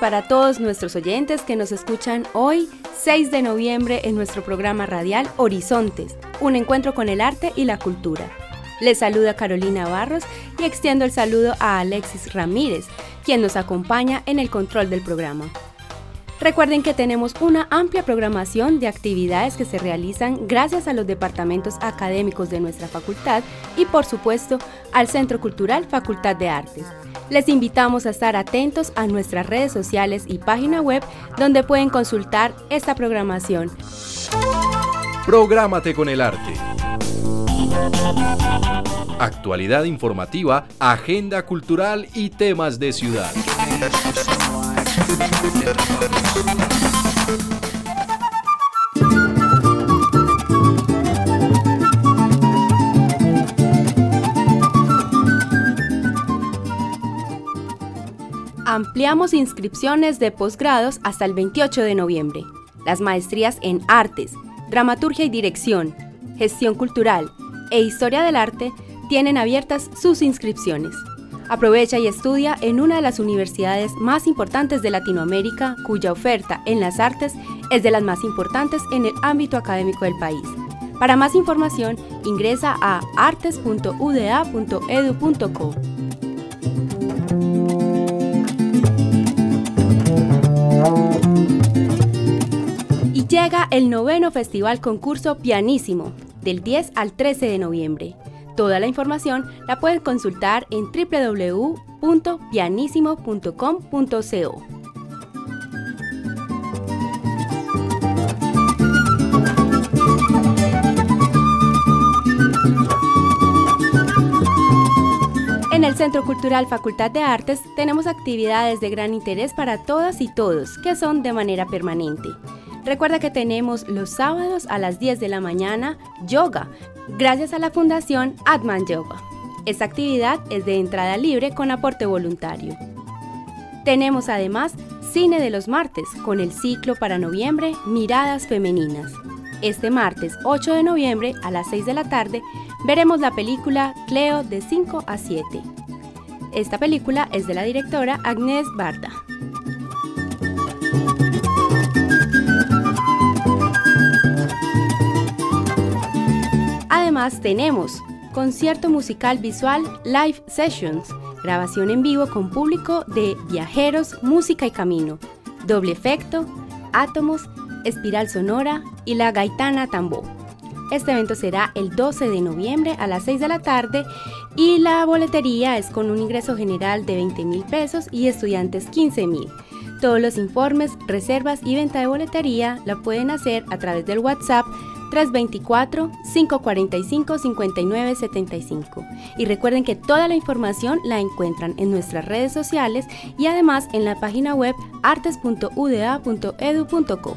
Para todos nuestros oyentes que nos escuchan hoy, 6 de noviembre, en nuestro programa radial Horizontes, un encuentro con el arte y la cultura. Les saluda Carolina Barros y extiendo el saludo a Alexis Ramírez, quien nos acompaña en el control del programa. Recuerden que tenemos una amplia programación de actividades que se realizan gracias a los departamentos académicos de nuestra facultad y por supuesto al Centro Cultural Facultad de Artes. Les invitamos a estar atentos a nuestras redes sociales y página web donde pueden consultar esta programación. Prográmate con el arte. Actualidad informativa, agenda cultural y temas de ciudad. Ampliamos inscripciones de posgrados hasta el 28 de noviembre. Las maestrías en artes, dramaturgia y dirección, gestión cultural e historia del arte tienen abiertas sus inscripciones. Aprovecha y estudia en una de las universidades más importantes de Latinoamérica, cuya oferta en las artes es de las más importantes en el ámbito académico del país. Para más información, ingresa a artes.uda.edu.co. llega el noveno Festival Concurso Pianísimo, del 10 al 13 de noviembre. Toda la información la pueden consultar en www.pianissimo.com.co. En el Centro Cultural Facultad de Artes tenemos actividades de gran interés para todas y todos que son de manera permanente. Recuerda que tenemos los sábados a las 10 de la mañana yoga, gracias a la Fundación Atman Yoga. Esta actividad es de entrada libre con aporte voluntario. Tenemos además Cine de los Martes con el ciclo para noviembre Miradas Femeninas. Este martes 8 de noviembre a las 6 de la tarde veremos la película Cleo de 5 a 7. Esta película es de la directora Agnès Barda. Tenemos concierto musical visual Live Sessions, grabación en vivo con público de Viajeros, Música y Camino, Doble Efecto, Átomos, Espiral Sonora y La Gaitana Tambó. Este evento será el 12 de noviembre a las 6 de la tarde y la boletería es con un ingreso general de 20 mil pesos y estudiantes 15 mil. Todos los informes, reservas y venta de boletería la pueden hacer a través del WhatsApp 324-545-5975. Y recuerden que toda la información la encuentran en nuestras redes sociales y además en la página web artes.uda.edu.co.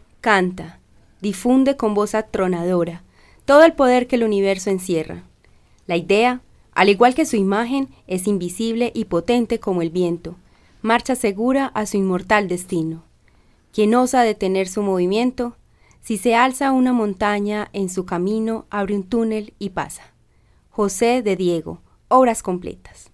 canta, difunde con voz atronadora todo el poder que el universo encierra. La idea, al igual que su imagen, es invisible y potente como el viento, marcha segura a su inmortal destino. Quien osa detener su movimiento, si se alza una montaña en su camino, abre un túnel y pasa. José de Diego, obras completas.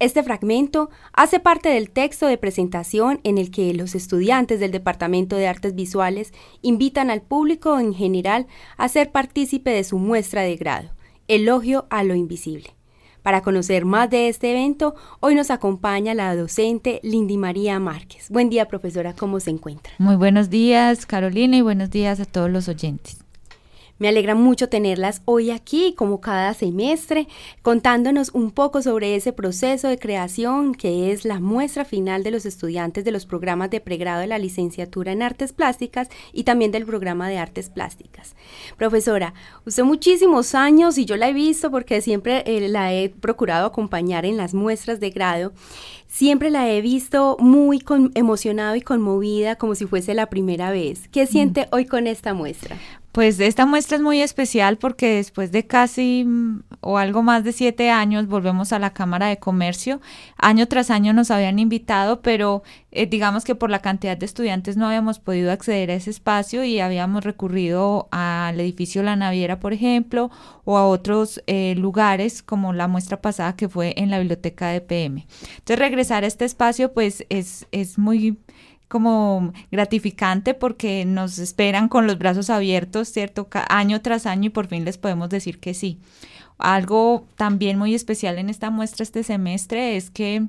Este fragmento hace parte del texto de presentación en el que los estudiantes del Departamento de Artes Visuales invitan al público en general a ser partícipe de su muestra de grado, Elogio a lo Invisible. Para conocer más de este evento, hoy nos acompaña la docente Lindy María Márquez. Buen día, profesora, ¿cómo se encuentra? Muy buenos días, Carolina, y buenos días a todos los oyentes. Me alegra mucho tenerlas hoy aquí, como cada semestre, contándonos un poco sobre ese proceso de creación que es la muestra final de los estudiantes de los programas de pregrado de la licenciatura en artes plásticas y también del programa de artes plásticas. Profesora, usted muchísimos años y yo la he visto porque siempre eh, la he procurado acompañar en las muestras de grado. Siempre la he visto muy emocionada y conmovida como si fuese la primera vez. ¿Qué siente hoy con esta muestra? Pues esta muestra es muy especial porque después de casi mm, o algo más de siete años volvemos a la Cámara de Comercio. Año tras año nos habían invitado, pero eh, digamos que por la cantidad de estudiantes no habíamos podido acceder a ese espacio y habíamos recurrido al edificio La Naviera, por ejemplo, o a otros eh, lugares como la muestra pasada que fue en la biblioteca de PM. Entonces regresar a este espacio pues es, es muy como gratificante porque nos esperan con los brazos abiertos, ¿cierto? Año tras año y por fin les podemos decir que sí. Algo también muy especial en esta muestra este semestre es que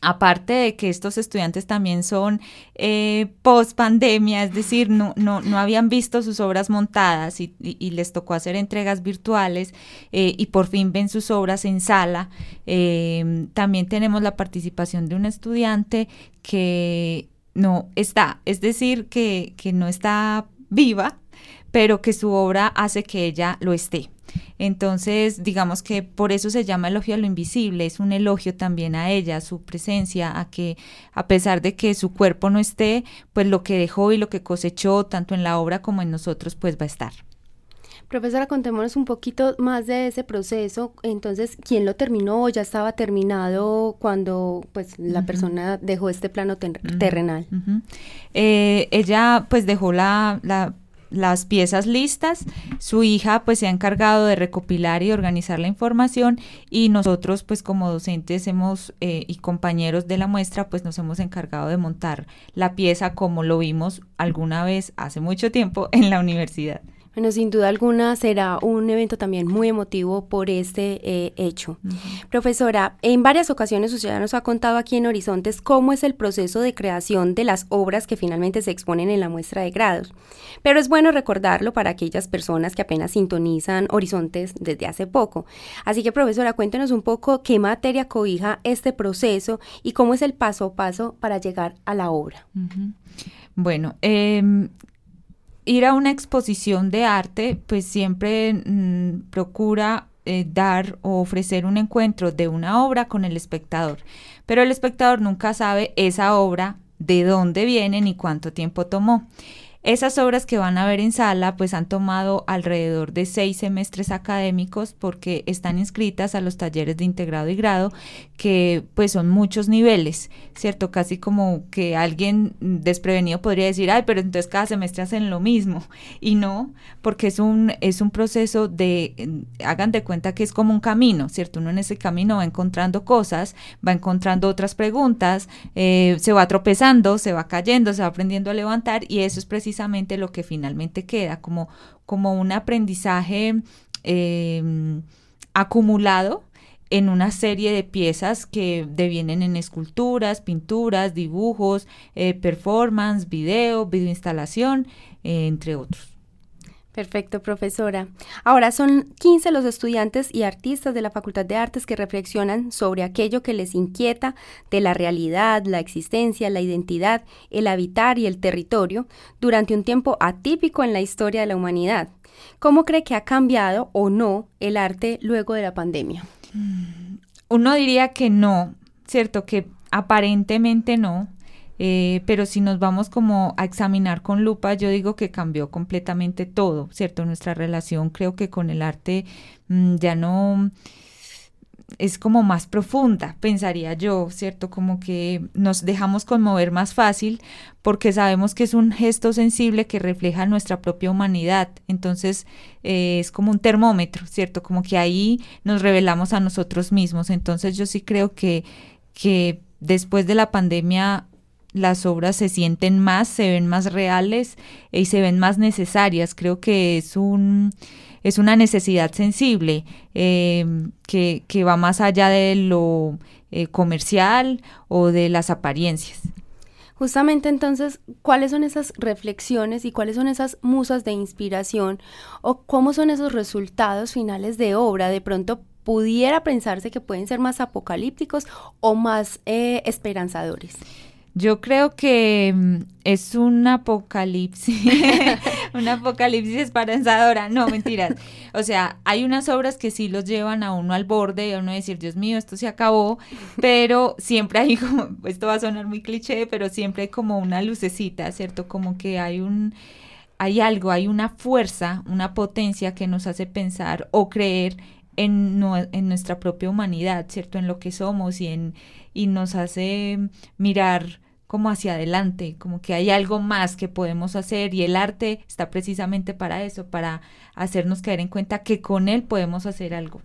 aparte de que estos estudiantes también son eh, post pandemia, es decir, no, no, no, habían visto sus obras montadas y, les tocó hacer entregas virtuales eh, y por fin ven sus obras en sala. Eh, también tenemos la participación de un estudiante que no está, es decir, que, que no está viva, pero que su obra hace que ella lo esté. Entonces, digamos que por eso se llama elogio a lo invisible, es un elogio también a ella, a su presencia, a que a pesar de que su cuerpo no esté, pues lo que dejó y lo que cosechó, tanto en la obra como en nosotros, pues va a estar. Profesora, contémonos un poquito más de ese proceso. Entonces, ¿quién lo terminó? ¿Ya estaba terminado cuando pues la persona dejó este plano terrenal? Eh, ella pues dejó la, las piezas listas, su hija pues se ha encargado de recopilar y organizar la información y nosotros pues como docentes hemos eh, y compañeros de la muestra pues nos hemos encargado de montar la pieza como lo vimos alguna vez hace mucho tiempo en la universidad. Bueno, sin duda alguna será un evento también muy emotivo por este eh, hecho. Profesora, en varias ocasiones usted ya nos ha contado aquí en Horizontes cómo es el proceso de creación de las obras que finalmente se exponen en la muestra de grados. Pero es bueno recordarlo para aquellas personas que apenas sintonizan Horizontes desde hace poco. Así que, profesora, cuéntenos un poco qué materia cobija este proceso y cómo es el paso a paso para llegar a la obra. Bueno, eh, ir a una exposición de arte, pues siempre mm, procura eh, dar o ofrecer un encuentro de una obra con el espectador, pero el espectador nunca sabe esa obra de dónde viene ni cuánto tiempo tomó. Esas obras que van a ver en sala pues han tomado alrededor de seis semestres académicos porque están inscritas a los talleres de integrado y grado que pues son muchos niveles, ¿cierto? Casi como que alguien desprevenido podría decir, ay, pero entonces cada semestre hacen lo mismo y no, porque es un, es un proceso de, hagan de cuenta que es como un camino, ¿cierto? Uno en ese camino va encontrando cosas, va encontrando otras preguntas, eh, se va tropezando, se va cayendo, se va aprendiendo a levantar y eso es precisamente precisamente lo que finalmente queda, como, como un aprendizaje em, acumulado en una serie de piezas que devienen en esculturas, pinturas, dibujos, eh, performance, video, videoinstalación, eh, entre otros. Perfecto, profesora. Ahora son 15 los estudiantes y artistas de la Facultad de Artes que reflexionan sobre aquello que les inquieta de la realidad, la existencia, la identidad, el habitar y el territorio durante un tiempo atípico en la historia de la humanidad. ¿Cómo cree que ha cambiado o no el arte luego de la pandemia? Mm, uno diría que no, ¿cierto? Que aparentemente no eh, pero si nos vamos como a examinar con lupa, yo digo que cambió completamente todo, ¿cierto? Nuestra relación creo que con el arte mm, ya no es como más profunda, pensaría yo, ¿cierto? Como que nos dejamos conmover más fácil porque sabemos que es un gesto sensible que refleja nuestra propia humanidad. Entonces eh, es como un termómetro, ¿cierto? Como que ahí nos revelamos a nosotros mismos. Entonces yo sí creo que, que después de la pandemia las obras se sienten más, se ven más reales y se ven más necesarias. Creo que es un es una necesidad sensible eh, que, que, va más allá de lo eh, comercial o de las apariencias. Justamente entonces, ¿cuáles son esas reflexiones y cuáles son esas musas de inspiración o cómo son esos resultados finales de obra? De pronto pudiera pensarse que pueden ser más apocalípticos o más eh, esperanzadores. Yo creo que mm, es un apocalipsis, un apocalipsis esperanzadora, no, mentiras. O sea, hay unas obras que sí los llevan a uno al borde y a uno decir, Dios mío, esto se acabó, pero siempre hay como, esto va a sonar muy cliché, pero siempre hay como una lucecita, ¿cierto? Como que hay un, hay algo, hay una fuerza, una potencia que nos hace pensar o creer en, en nuestra propia humanidad, ¿cierto? En lo que somos y en y nos hace mirar como hacia adelante, como que hay algo más que podemos hacer y el arte está precisamente para eso, para hacernos caer en cuenta que con él podemos hacer algo.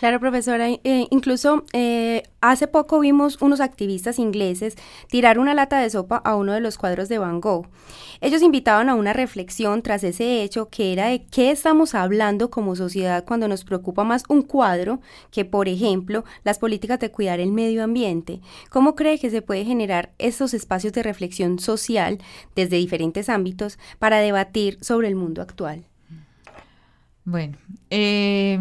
Claro, profesora. Eh, incluso eh, hace poco vimos unos activistas ingleses tirar una lata de sopa a uno de los cuadros de Van Gogh. Ellos invitaban a una reflexión tras ese hecho que era de qué estamos hablando como sociedad cuando nos preocupa más un cuadro que, por ejemplo, las políticas de cuidar el medio ambiente. ¿Cómo cree que se puede generar esos espacios de reflexión social desde diferentes ámbitos para debatir sobre el mundo actual? Bueno, eh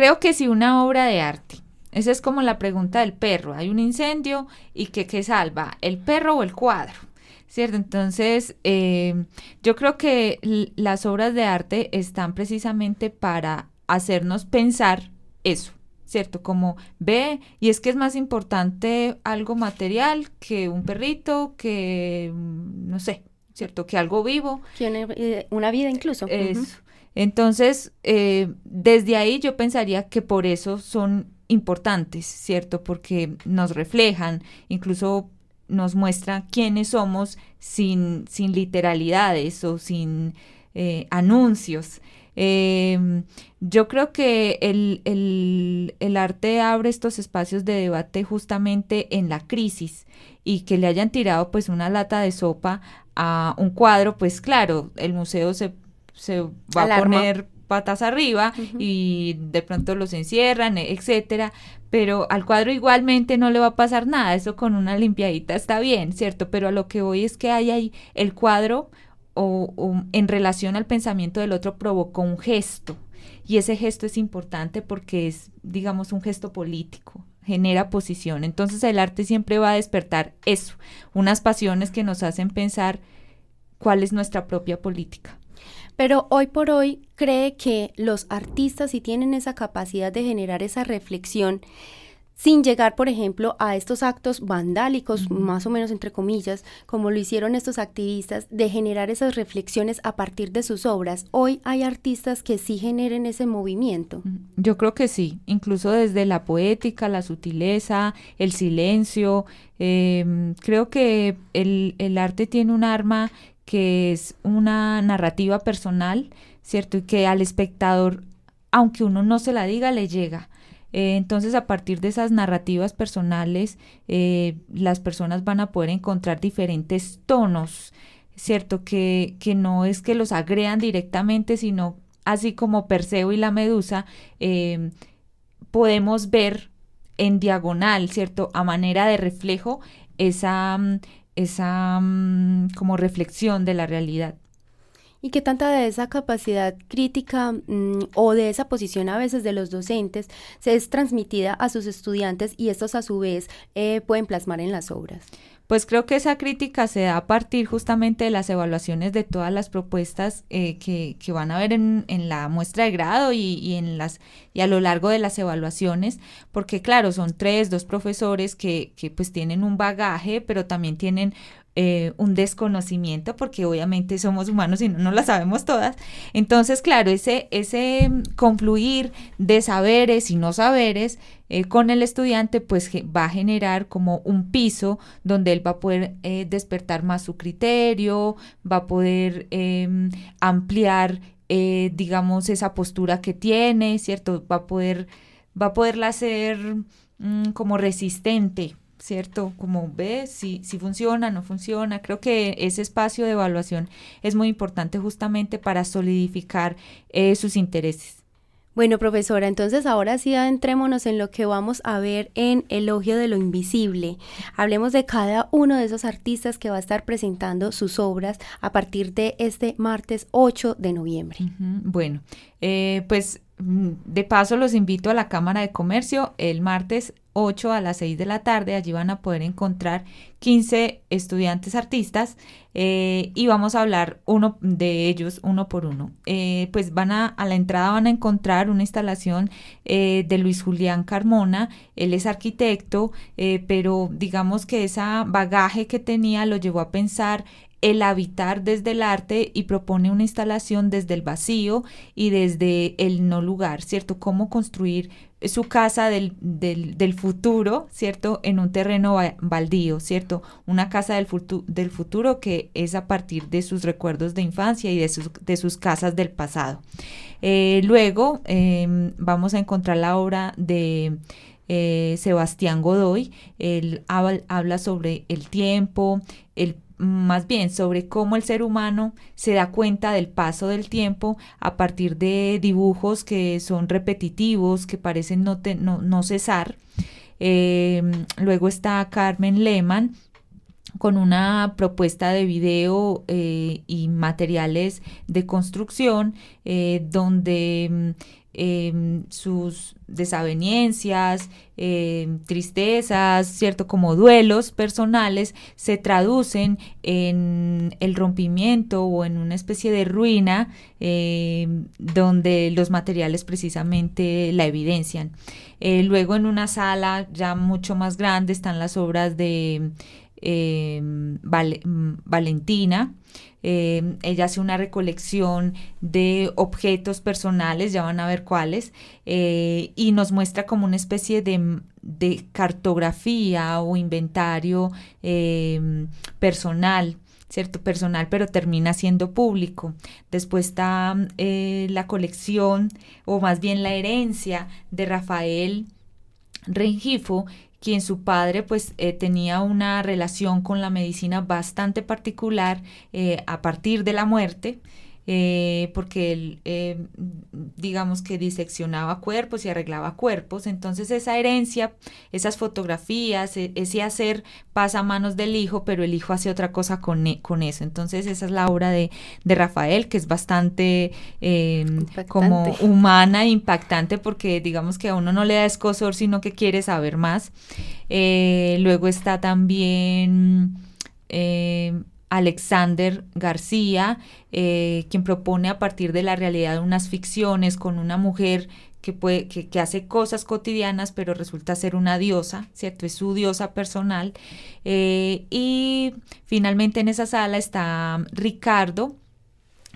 Creo que si una obra de arte, esa es como la pregunta del perro, hay un incendio y que, salva, el perro o el cuadro, ¿cierto? Entonces, eh, yo creo que las obras de arte están precisamente para hacernos pensar eso, ¿cierto? Como ve, y es que es más importante algo material que un perrito, que, no sé, ¿cierto? Que algo vivo. Que una, vida incluso. Eso. Entonces, eh, desde ahí yo pensaría que por eso son importantes, ¿cierto? Porque nos reflejan, incluso nos muestran quiénes somos sin, sin literalidades o sin eh, anuncios. Em, yo creo que el, el, el, arte abre estos espacios de debate justamente en la crisis y que le hayan tirado pues una lata de sopa a un cuadro, pues claro, el museo se se va a poner patas arriba y de pronto los encierran, etcétera, pero al cuadro igualmente no le va a pasar nada, eso con una limpiadita está bien, ¿cierto? Pero a lo que voy es que hay ahí el cuadro o, o en relación al pensamiento del otro provocó un gesto y ese gesto es importante porque es, digamos, un gesto político genera posición. Entonces el arte siempre va a despertar eso, unas pasiones que nos hacen pensar cuál es nuestra propia política. Pero hoy por hoy cree que los artistas si tienen esa capacidad de generar esa reflexión sin llegar, por ejemplo, a estos actos vandálicos, más o menos entre comillas, como lo hicieron estos activistas, de generar esas reflexiones a partir de sus obras. Hoy hay artistas que sí generen ese movimiento. Yo creo que sí, incluso desde la poética, la sutileza, el silencio. Em, creo que el, el arte tiene un arma que es una narrativa personal, ¿cierto? Y que al espectador, aunque uno no se la diga, le llega. Eh, entonces, a partir de esas narrativas personales, eh, las personas van a poder encontrar diferentes tonos, ¿cierto? Que, que no es que los agregan directamente, sino así como Perseo y la Medusa, eh, podemos ver en diagonal, ¿cierto? A manera de reflejo esa, mm, esa mm, como reflexión de la realidad. ¿Y qué tanta de esa capacidad crítica mm, o de esa posición a veces de los docentes se es transmitida a sus estudiantes y estos a su vez eh, pueden plasmar en las obras? Pues creo que esa crítica se da a partir justamente de las evaluaciones de todas las propuestas eh, que, que, van a ver en, en, la muestra de grado y, y, en las y a lo largo de las evaluaciones, porque claro, son tres, dos profesores que, que pues tienen un bagaje, pero también tienen eh, un desconocimiento, porque obviamente somos humanos y no, no la sabemos todas. Entonces, claro, ese, ese confluir de saberes y no saberes eh, con el estudiante, pues va a generar como un piso donde él va a poder eh, despertar más su criterio, va a poder em, ampliar, digamos, esa postura que tiene, ¿cierto? Va a poder, va a poderla hacer mm, como resistente ¿cierto? Como ve si, si funciona, no funciona. Creo que ese espacio de evaluación es muy importante justamente para solidificar eh, sus intereses. Bueno, profesora, entonces ahora sí adentrémonos en lo que vamos a ver en Elogio de lo Invisible. Hablemos de cada uno de esos artistas que va a estar presentando sus obras a partir de este martes 8 de noviembre. Bueno, eh, pues mm, de paso los invito a la Cámara de Comercio el martes 8 a las 6 de la tarde. Allí van a poder encontrar 15 estudiantes artistas eh, y vamos a hablar uno de ellos uno por uno. Eh, pues van a, a la entrada van a encontrar una instalación eh, de Luis Julián Carmona. Él es arquitecto, pero digamos que ese bagaje que tenía lo llevó a pensar el habitar desde el arte y propone una instalación desde el vacío y desde el no lugar, ¿cierto? Cómo construir su casa del, del, futuro, ¿cierto? En un terreno baldío, ¿cierto? Una casa del, del futuro que es a partir de sus recuerdos de infancia y de sus, de sus casas del pasado. Eh, luego em, vamos a encontrar la obra de eh, Sebastián Godoy. Él habla sobre el tiempo, el más bien sobre cómo el ser humano se da cuenta del paso del tiempo a partir de dibujos que son repetitivos, que parecen no, no, cesar. Em, luego está Carmen Lehmann con una propuesta de video eh, y materiales de construcción eh, donde Em, sus desavenencias, em, tristezas, ¿cierto? Como duelos personales, se traducen en el rompimiento o en una especie de ruina em, donde los materiales precisamente la evidencian. Eh, luego en una sala ya mucho más grande están las obras de Valentina, eh, ella hace una recolección de objetos personales, ya van a ver cuáles, eh, y nos muestra como una especie de, cartografía o inventario personal. ¿cierto? Personal, pero termina siendo público. Después está eh, la colección, o más bien la herencia de Rafael Rengifo, quien su padre pues eh, tenía una relación con la medicina bastante particular eh, a partir de la muerte. Eh, porque él, digamos que diseccionaba cuerpos y arreglaba cuerpos. Entonces esa herencia, esas fotografías, e, ese hacer pasa a manos del hijo, pero el hijo hace otra cosa con, e, con eso. Entonces esa es la obra de, de Rafael, que es bastante em, como humana e impactante, porque digamos que a uno no le da escosor, sino que quiere saber más. Eh, luego está también... Em, Alexander García, eh, quien propone a partir de la realidad unas ficciones con una mujer que, puede, que, hace cosas cotidianas, pero resulta ser una diosa, ¿cierto? Es su diosa personal. Eh, y finalmente en esa sala está Ricardo,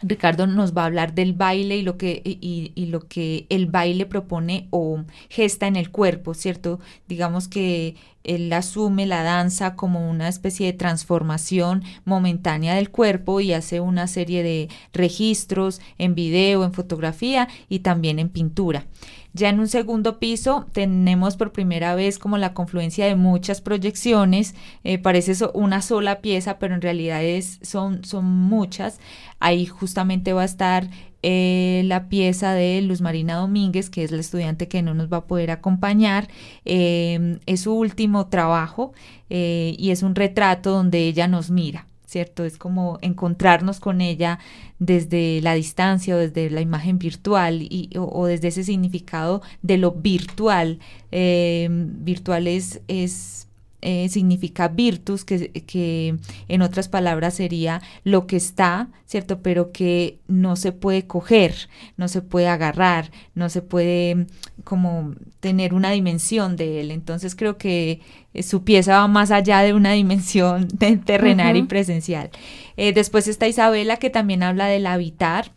Ricardo nos va a hablar del baile y lo que, y, lo que el baile propone o gesta en el cuerpo, ¿cierto? Digamos que él asume la danza como una especie de transformación momentánea del cuerpo y hace una serie de registros en video, en fotografía y también en pintura. Ya en un segundo piso tenemos por primera vez como la confluencia de muchas proyecciones, eh, parece una sola pieza, pero en realidad es, son, son muchas. Ahí justamente va a estar eh, la pieza de Luz Marina Domínguez, que es la estudiante que no nos va a poder acompañar. Eh, es su último trabajo y es un retrato donde ella nos mira. ¿Cierto? Es como encontrarnos con ella desde la distancia o desde la imagen virtual y, o, desde ese significado de lo virtual. Eh, virtual es, es eh, significa virtus, que, que, en otras palabras sería lo que está, ¿cierto? Pero que no se puede coger, no se puede agarrar, no se puede como tener una dimensión de él. Entonces creo que eh, su pieza va más allá de una dimensión terrenal y presencial. Eh, después está Isabela, que también habla del habitar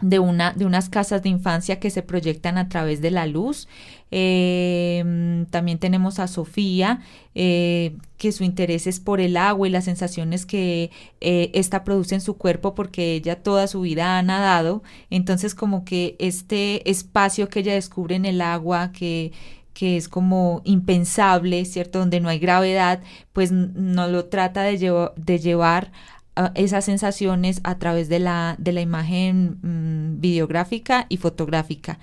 de, una, de unas casas de infancia que se proyectan a través de la luz. Em, también tenemos a Sofía, eh, que su interés es por el agua y las sensaciones que eh, esta produce en su cuerpo porque ella toda su vida ha nadado. Entonces como que este espacio que ella descubre en el agua, que que es como impensable, ¿cierto? Donde no hay gravedad, pues no lo trata de, de llevar esas sensaciones a través de la, de la imagen mm, videográfica y fotográfica.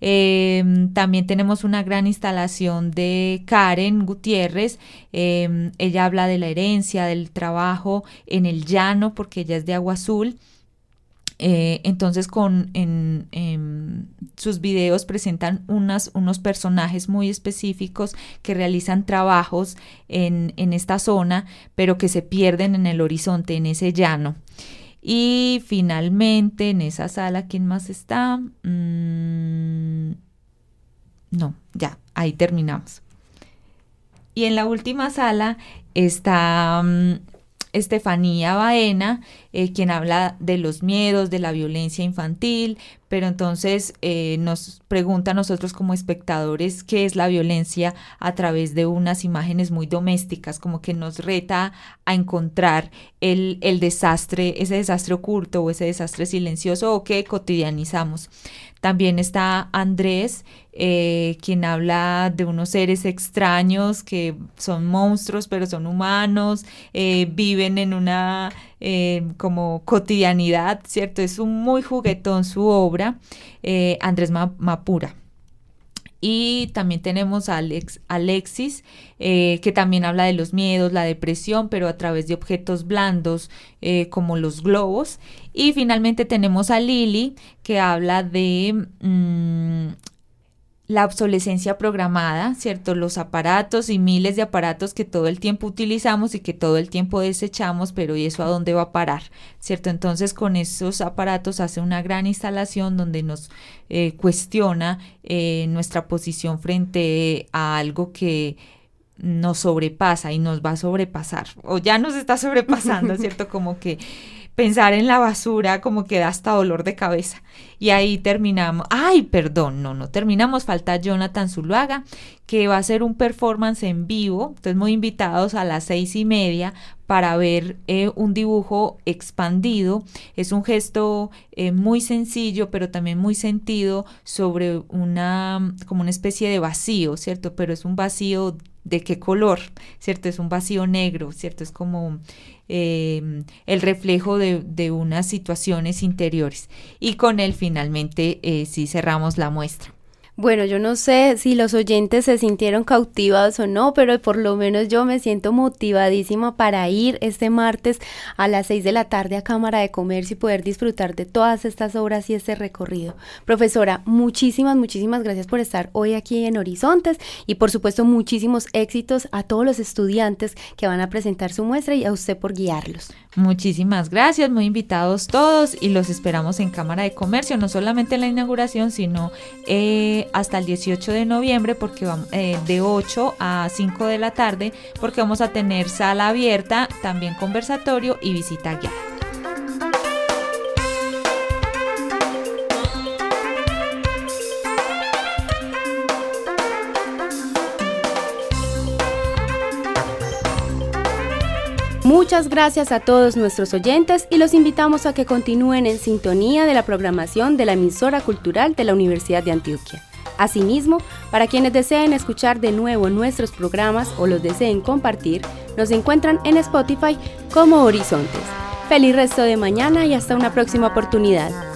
Em, también tenemos una gran instalación de Karen Gutiérrez. Em, ella habla de la herencia, del trabajo en el llano, porque ella es de Agua Azul. Eh, entonces con en, sus videos presentan unos personajes muy específicos que realizan trabajos en, en, esta zona, pero que se pierden en el horizonte, en ese llano. Y finalmente en esa sala, ¿quién más está? Mm, no, ya, ahí terminamos. Y en la última sala está mm, Estefanía Baena, eh, quien habla de los miedos, de la violencia infantil, pero entonces eh, nos pregunta a nosotros como espectadores qué es la violencia a través de unas imágenes muy domésticas, como que nos reta a encontrar el, el desastre, ese desastre oculto o ese desastre silencioso o que cotidianizamos. También está Andrés, eh, quien habla de unos seres extraños que son monstruos, pero son humanos, viven en una eh, como cotidianidad, ¿cierto? Es un muy juguetón su obra, Andrés Mapura. Y también tenemos a Alex, Alexis, que también habla de los miedos, la depresión, pero a través de objetos blandos como los globos. Y finalmente tenemos a Lili, que habla de mm, la obsolescencia programada, ¿cierto? Los aparatos y miles de aparatos que todo el tiempo utilizamos y que todo el tiempo desechamos, pero ¿y eso a dónde va a parar? ¿Cierto? Entonces con esos aparatos hace una gran instalación donde nos eh, cuestiona eh, nuestra posición frente a algo que nos sobrepasa y nos va a sobrepasar, o ya nos está sobrepasando, ¿cierto? Como que pensar en la basura como que da hasta dolor de cabeza. Y ahí terminamos. Ay, perdón, no, no terminamos. Falta Jonathan Zuluaga, que va a hacer un performance en vivo. Entonces, muy invitados a las seis y media para ver eh, un dibujo expandido. Es un gesto eh, muy sencillo, pero también muy sentido sobre una, como una especie de vacío, ¿cierto? Pero es un vacío de qué color, ¿cierto? Es un vacío negro, ¿cierto? Es como eh, el reflejo de, de, unas situaciones interiores. Y con él finalmente eh, sí cerramos la muestra. Bueno, yo no sé si los oyentes se sintieron cautivados o no, pero por lo menos yo me siento motivadísima para ir este martes a las 6 de la tarde a Cámara de Comercio y poder disfrutar de todas estas obras y este recorrido. Profesora, muchísimas, muchísimas gracias por estar hoy aquí en Horizontes y por supuesto muchísimos éxitos a todos los estudiantes que van a presentar su muestra y a usted por guiarlos. Muchísimas gracias, muy invitados todos y los esperamos en Cámara de Comercio, no solamente en la inauguración, sino eh, hasta el 18 de noviembre, porque eh, de 8 a 5 de la tarde, porque vamos a tener sala abierta, también conversatorio y visita guiada. Muchas gracias a todos nuestros oyentes y los invitamos a que continúen en sintonía de la programación de la emisora cultural de la Universidad de Antioquia. Asimismo, para quienes deseen escuchar de nuevo nuestros programas o los deseen compartir, nos encuentran en Spotify como Horizontes. Feliz resto de mañana y hasta una próxima oportunidad.